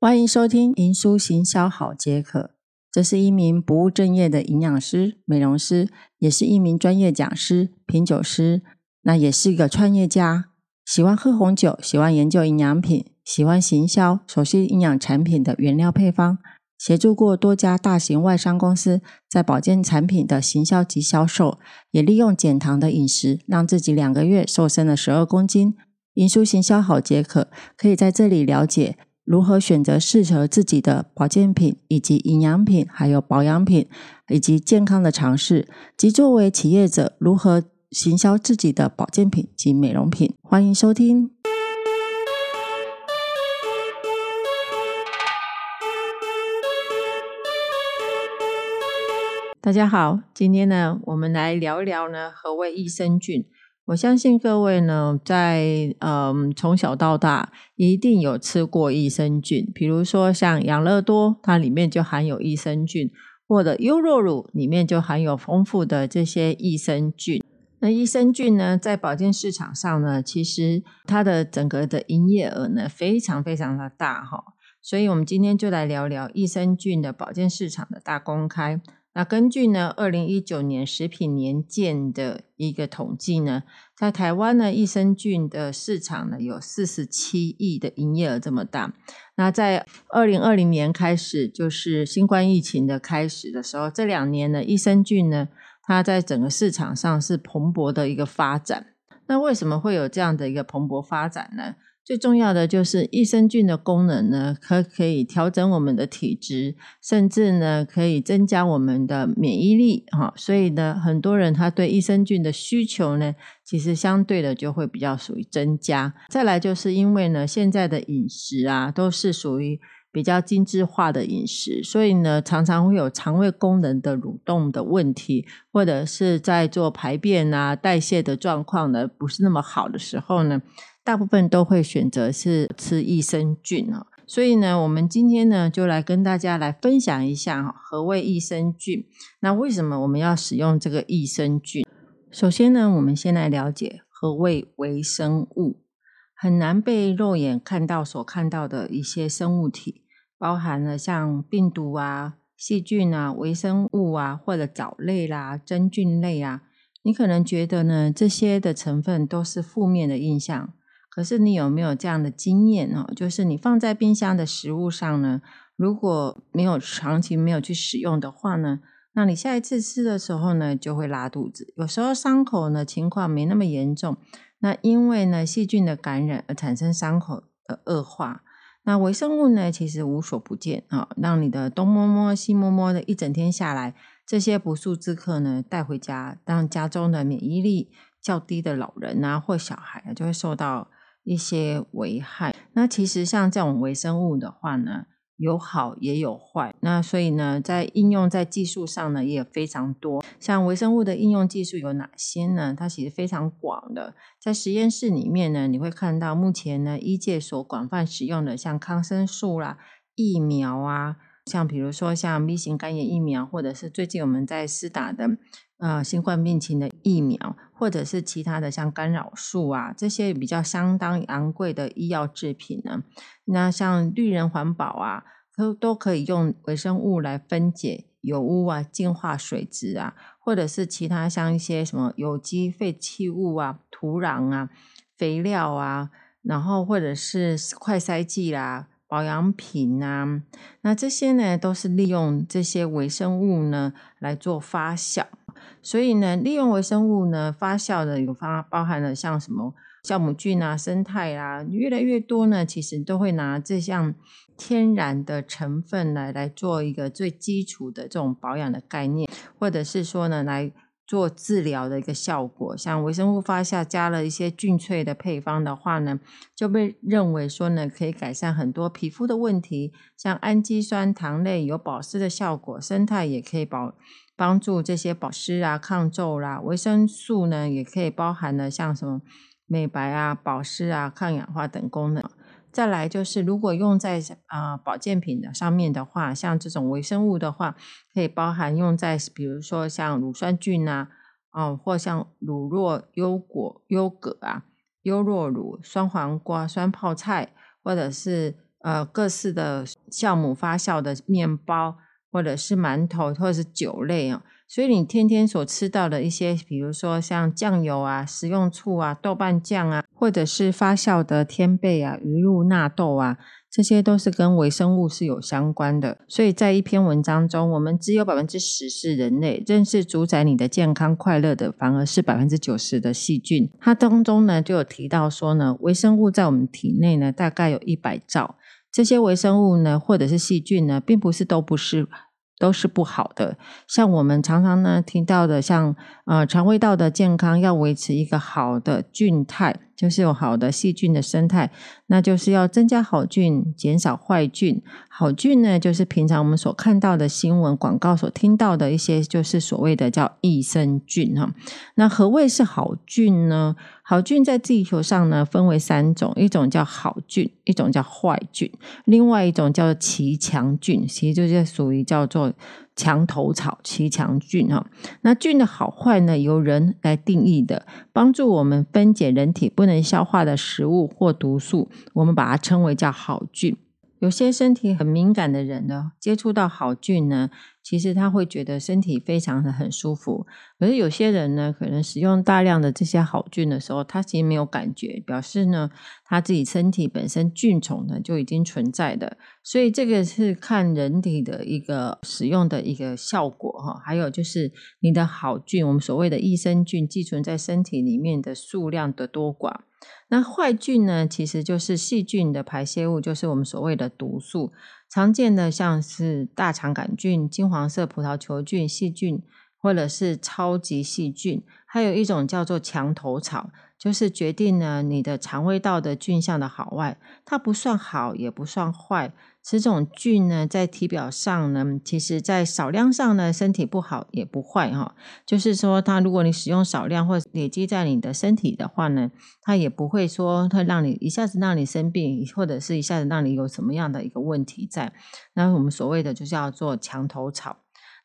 欢迎收听《营书行销好解渴》，这是一名不务正业的营养师、美容师，也是一名专业讲师、品酒师，那也是一个创业家。喜欢喝红酒，喜欢研究营养品，喜欢行销，熟悉营养产品的原料配方，协助过多家大型外商公司在保健产品的行销及销售，也利用减糖的饮食，让自己两个月瘦身了十二公斤。营书行销好解渴，可以在这里了解如何选择适合自己的保健品，以及营养品，还有保养品，以及健康的尝试，及作为企业者如何行销自己的保健品及美容品。欢迎收听。大家好，今天呢，我们来聊一聊呢，何谓益生菌。我相信各位呢，在嗯从小到大一定有吃过益生菌，比如说像养乐多，它里面就含有益生菌，或者优酪乳里面就含有丰富的这些益生菌。那益生菌呢，在保健市场上呢，其实它的整个的营业额呢，非常非常的大哈。所以我们今天就来聊聊益生菌的保健市场的大公开。那根据呢，二零一九年食品年鉴的一个统计呢，在台湾呢，益生菌的市场呢有四十七亿的营业额这么大。那在二零二零年开始，就是新冠疫情的开始的时候，这两年呢，益生菌呢，它在整个市场上是蓬勃的一个发展。那为什么会有这样的一个蓬勃发展呢？最重要的就是益生菌的功能呢，可可以调整我们的体质，甚至呢可以增加我们的免疫力哈。所以呢，很多人他对益生菌的需求呢，其实相对的就会比较属于增加。再来就是因为呢，现在的饮食啊都是属于比较精致化的饮食，所以呢常常会有肠胃功能的蠕动的问题，或者是在做排便啊代谢的状况呢不是那么好的时候呢。大部分都会选择是吃益生菌哦，所以呢，我们今天呢就来跟大家来分享一下哈，何谓益生菌？那为什么我们要使用这个益生菌？首先呢，我们先来了解何谓微生物。很难被肉眼看到所看到的一些生物体，包含了像病毒啊、细菌啊、微生物啊，或者藻类啦、真菌类啊，你可能觉得呢，这些的成分都是负面的印象。可是你有没有这样的经验哦？就是你放在冰箱的食物上呢，如果没有长期没有去使用的话呢，那你下一次吃的时候呢，就会拉肚子。有时候伤口呢情况没那么严重，那因为呢细菌的感染而产生伤口的恶化。那微生物呢其实无所不见啊，让你的东摸摸西摸摸的一整天下来，这些不速之客呢带回家，让家中的免疫力较低的老人啊或小孩啊就会受到。一些危害，那其实像这种微生物的话呢，有好也有坏。那所以呢，在应用在技术上呢，也非常多。像微生物的应用技术有哪些呢？它其实非常广的。在实验室里面呢，你会看到目前呢，医界所广泛使用的，像抗生素啦、疫苗啊，像比如说像 B 型肝炎疫苗，或者是最近我们在施打的。呃，新冠病情的疫苗，或者是其他的像干扰素啊，这些比较相当昂贵的医药制品呢，那像绿人环保啊，都都可以用微生物来分解油污啊，净化水质啊，或者是其他像一些什么有机废弃物啊、土壤啊、肥料啊，然后或者是快筛剂啦、保养品啊，那这些呢，都是利用这些微生物呢来做发酵。所以呢，利用微生物呢发酵的有发包含了像什么酵母菌啊、生态啊，越来越多呢，其实都会拿这项天然的成分来来做一个最基础的这种保养的概念，或者是说呢来做治疗的一个效果。像微生物发酵加了一些菌萃的配方的话呢，就被认为说呢可以改善很多皮肤的问题，像氨基酸、糖类有保湿的效果，生态也可以保。帮助这些保湿啊、抗皱啦，维生素呢也可以包含了像什么美白啊、保湿啊、抗氧化等功能。再来就是，如果用在啊保健品的上面的话，像这种微生物的话，可以包含用在比如说像乳酸菌啊，哦或像乳酪、优果、优格啊、优酪乳、酸黄瓜、酸泡菜，或者是呃各式的酵母发酵的面包，或者是馒头，或者是酒类哦。所以你天天所吃到的一些，比如说像酱油啊、食用醋啊、豆瓣酱啊，或者是发酵的天贝啊、鱼露纳豆啊，这些都是跟微生物是有相关的。所以在一篇文章中，我们只有百分之十是人类，认识主宰你的健康快乐的，反而是百分之九十的细菌。它当中呢就有提到说呢，微生物在我们体内呢大概有一百兆，这些微生物呢或者是细菌呢，并不是都不是。都是不好的，像我们常常呢听到的，像呃肠胃道的健康要维持一个好的菌态，就是有好的细菌的生态，那就是要增加好菌，减少坏菌。好菌呢，就是平常我们所看到的新闻广告所听到的一些，就是所谓的叫益生菌哈。那何谓是好菌呢？好菌在地球上呢，分为三种，一种叫好菌，一种叫坏菌，另外一种叫做奇强菌，其实就是属于叫做墙头草齐强菌哈。那菌的好坏呢，由人来定义的，帮助我们分解人体不能消化的食物或毒素，我们把它称为叫好菌。有些身体很敏感的人呢，接触到好菌呢，其实他会觉得身体非常的很舒服。可是有些人呢，可能使用大量的这些好菌的时候，他其实没有感觉，表示呢他自己身体本身菌虫呢就已经存在的。所以这个是看人体的一个使用的一个效果哈。还有就是你的好菌，我们所谓的益生菌寄存在身体里面的数量的多寡。那坏菌呢，其实就是细菌的排泄物，就是我们所谓的毒素。常见的像是大肠杆菌、金黄色葡萄球菌、细菌，或者是超级细菌。还有一种叫做墙头草，就是决定了你的肠胃道的菌相的好坏。它不算好，也不算坏。此种菌呢，在体表上呢，其实在少量上呢，身体不好也不坏哈。就是说，它如果你使用少量或累积在你的身体的话呢，它也不会说它让你一下子让你生病，或者是一下子让你有什么样的一个问题在。那我们所谓的就叫做墙头草。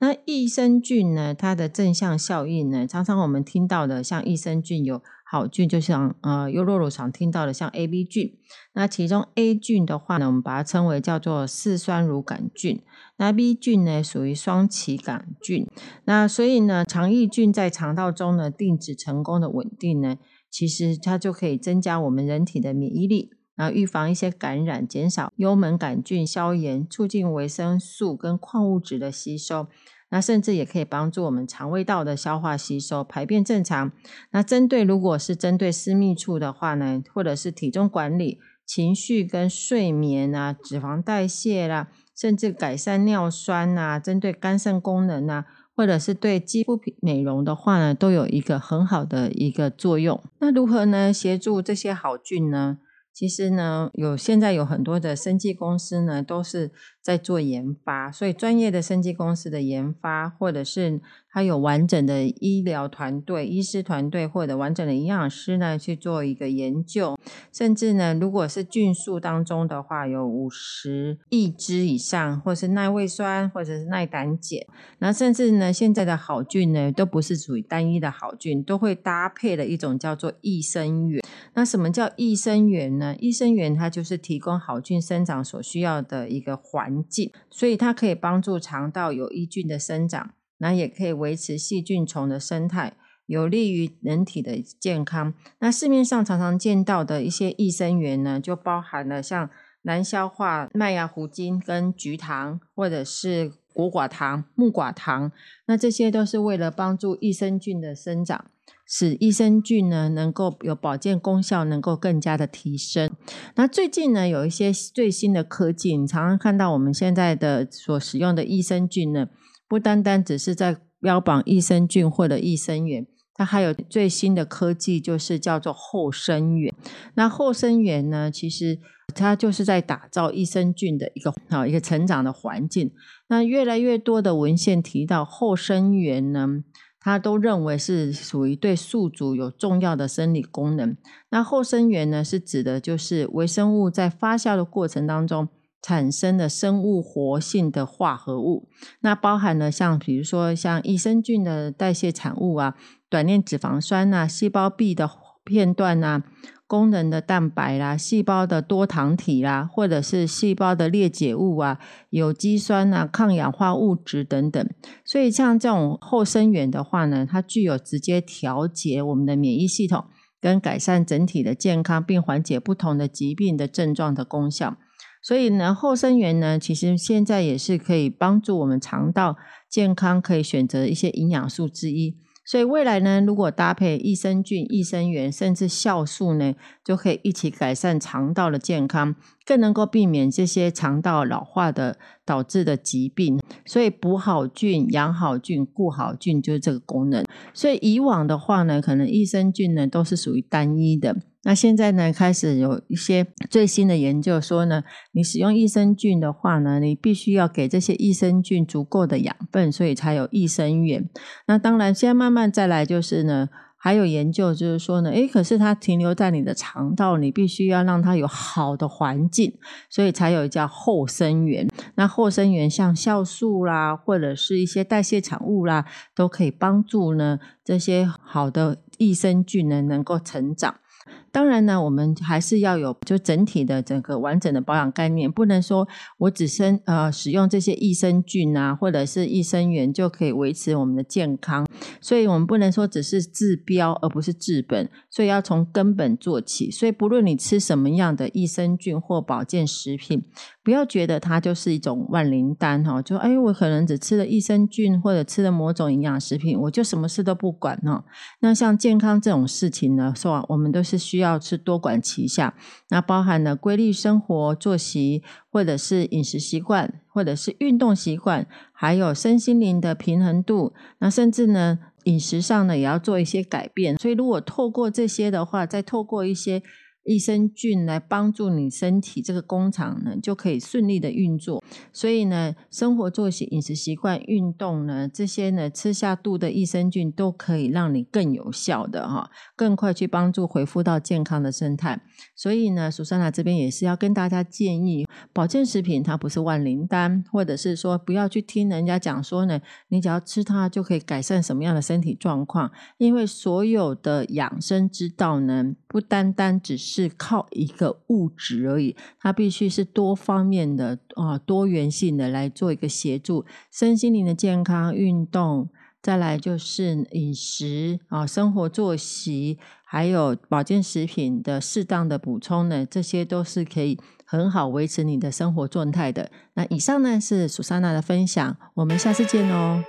那益生菌呢？它的正向效应呢？常常我们听到的，像益生菌有好菌，就像呃优酪乳常听到的，像 A、B 菌。那其中 A 菌的话呢，我们把它称为叫做四酸乳杆菌。那 B 菌呢，属于双歧杆菌。那所以呢，肠益菌在肠道中呢定植成功的稳定呢，其实它就可以增加我们人体的免疫力。然后预防一些感染，减少幽门杆菌消炎，促进维生素跟矿物质的吸收。那甚至也可以帮助我们肠胃道的消化吸收、排便正常。那针对如果是针对私密处的话呢，或者是体重管理、情绪跟睡眠啊、脂肪代谢啦，甚至改善尿酸啊，针对肝肾功能啊，或者是对肌肤美容的话呢，都有一个很好的一个作用。那如何呢？协助这些好菌呢？其实呢，有现在有很多的生技公司呢，都是在做研发，所以专业的生技公司的研发，或者是。它有完整的医疗团队、医师团队或者完整的营养师呢去做一个研究，甚至呢，如果是菌素当中的话，有五十亿支以上，或是耐胃酸，或者是耐胆碱，那甚至呢，现在的好菌呢，都不是属于单一的好菌，都会搭配的一种叫做益生元。那什么叫益生元呢？益生元它就是提供好菌生长所需要的一个环境，所以它可以帮助肠道有益菌的生长。那也可以维持细菌虫的生态，有利于人体的健康。那市面上常常见到的一些益生元呢，就包含了像难消化麦芽糊精跟菊糖，或者是果寡糖、木寡糖。那这些都是为了帮助益生菌的生长，使益生菌呢能够有保健功效，能够更加的提升。那最近呢，有一些最新的科技，常常看到我们现在的所使用的益生菌呢。不单单只是在标榜益生菌或者益生元，它还有最新的科技，就是叫做后生元。那后生元呢，其实它就是在打造益生菌的一个好一个成长的环境。那越来越多的文献提到后生元呢，它都认为是属于对宿主有重要的生理功能。那后生元呢，是指的就是微生物在发酵的过程当中。产生的生物活性的化合物，那包含了像比如说像益生菌的代谢产物啊，短链脂肪酸呐，细胞壁的片段啊。功能的蛋白啦，细胞的多糖体啦，或者是细胞的裂解物啊，有机酸啊，抗氧化物质等等。所以像这种后生元的话呢，它具有直接调节我们的免疫系统，跟改善整体的健康，并缓解不同的疾病的症状的功效。所以呢，后生元呢，其实现在也是可以帮助我们肠道健康，可以选择一些营养素之一。所以未来呢，如果搭配益生菌、益生元，甚至酵素呢，就可以一起改善肠道的健康，更能够避免这些肠道老化的导致的疾病。所以补好菌、养好菌、顾好菌就是这个功能。所以以往的话呢，可能益生菌呢都是属于单一的。那现在呢，开始有一些最新的研究说呢，你使用益生菌的话呢，你必须要给这些益生菌足够的养分，所以才有益生元。那当然，现在慢慢再来就是呢，还有研究就是说呢，诶，可是它停留在你的肠道，你必须要让它有好的环境，所以才有叫后生元。那后生元像酵素啦，或者是一些代谢产物啦，都可以帮助呢这些好的益生菌呢能够成长。当然呢，我们还是要有就整体的整个完整的保养概念，不能说我只生呃使用这些益生菌啊，或者是益生元就可以维持我们的健康。所以，我们不能说只是治标而不是治本，所以要从根本做起。所以，不论你吃什么样的益生菌或保健食品，不要觉得它就是一种万灵丹哈，就哎，我可能只吃了益生菌或者吃了某种营养食品，我就什么事都不管哈。那像健康这种事情呢，说我们都是需要是多管齐下，那包含了规律生活作息，或者是饮食习惯，或者是运动习惯，还有身心灵的平衡度。那甚至呢，饮食上呢也要做一些改变。所以，如果透过这些的话，再透过一些。益生菌来帮助你身体这个工厂呢，就可以顺利的运作。所以呢，生活作息、饮食习惯、运动呢，这些呢，吃下肚的益生菌都可以让你更有效的哈，更快去帮助恢复到健康的生态。所以呢，苏珊娜这边也是要跟大家建议，保健食品它不是万灵丹，或者是说不要去听人家讲说呢，你只要吃它就可以改善什么样的身体状况。因为所有的养生之道呢，不单单只是。靠一个物质而已，它必须是多方面的啊，多元性的来做一个协助，身心灵的健康、运动，再来就是饮食啊，生活作息，还有保健食品的适当的补充呢，这些都是可以很好维持你的生活状态的。那以上呢是苏珊娜的分享，我们下次见哦。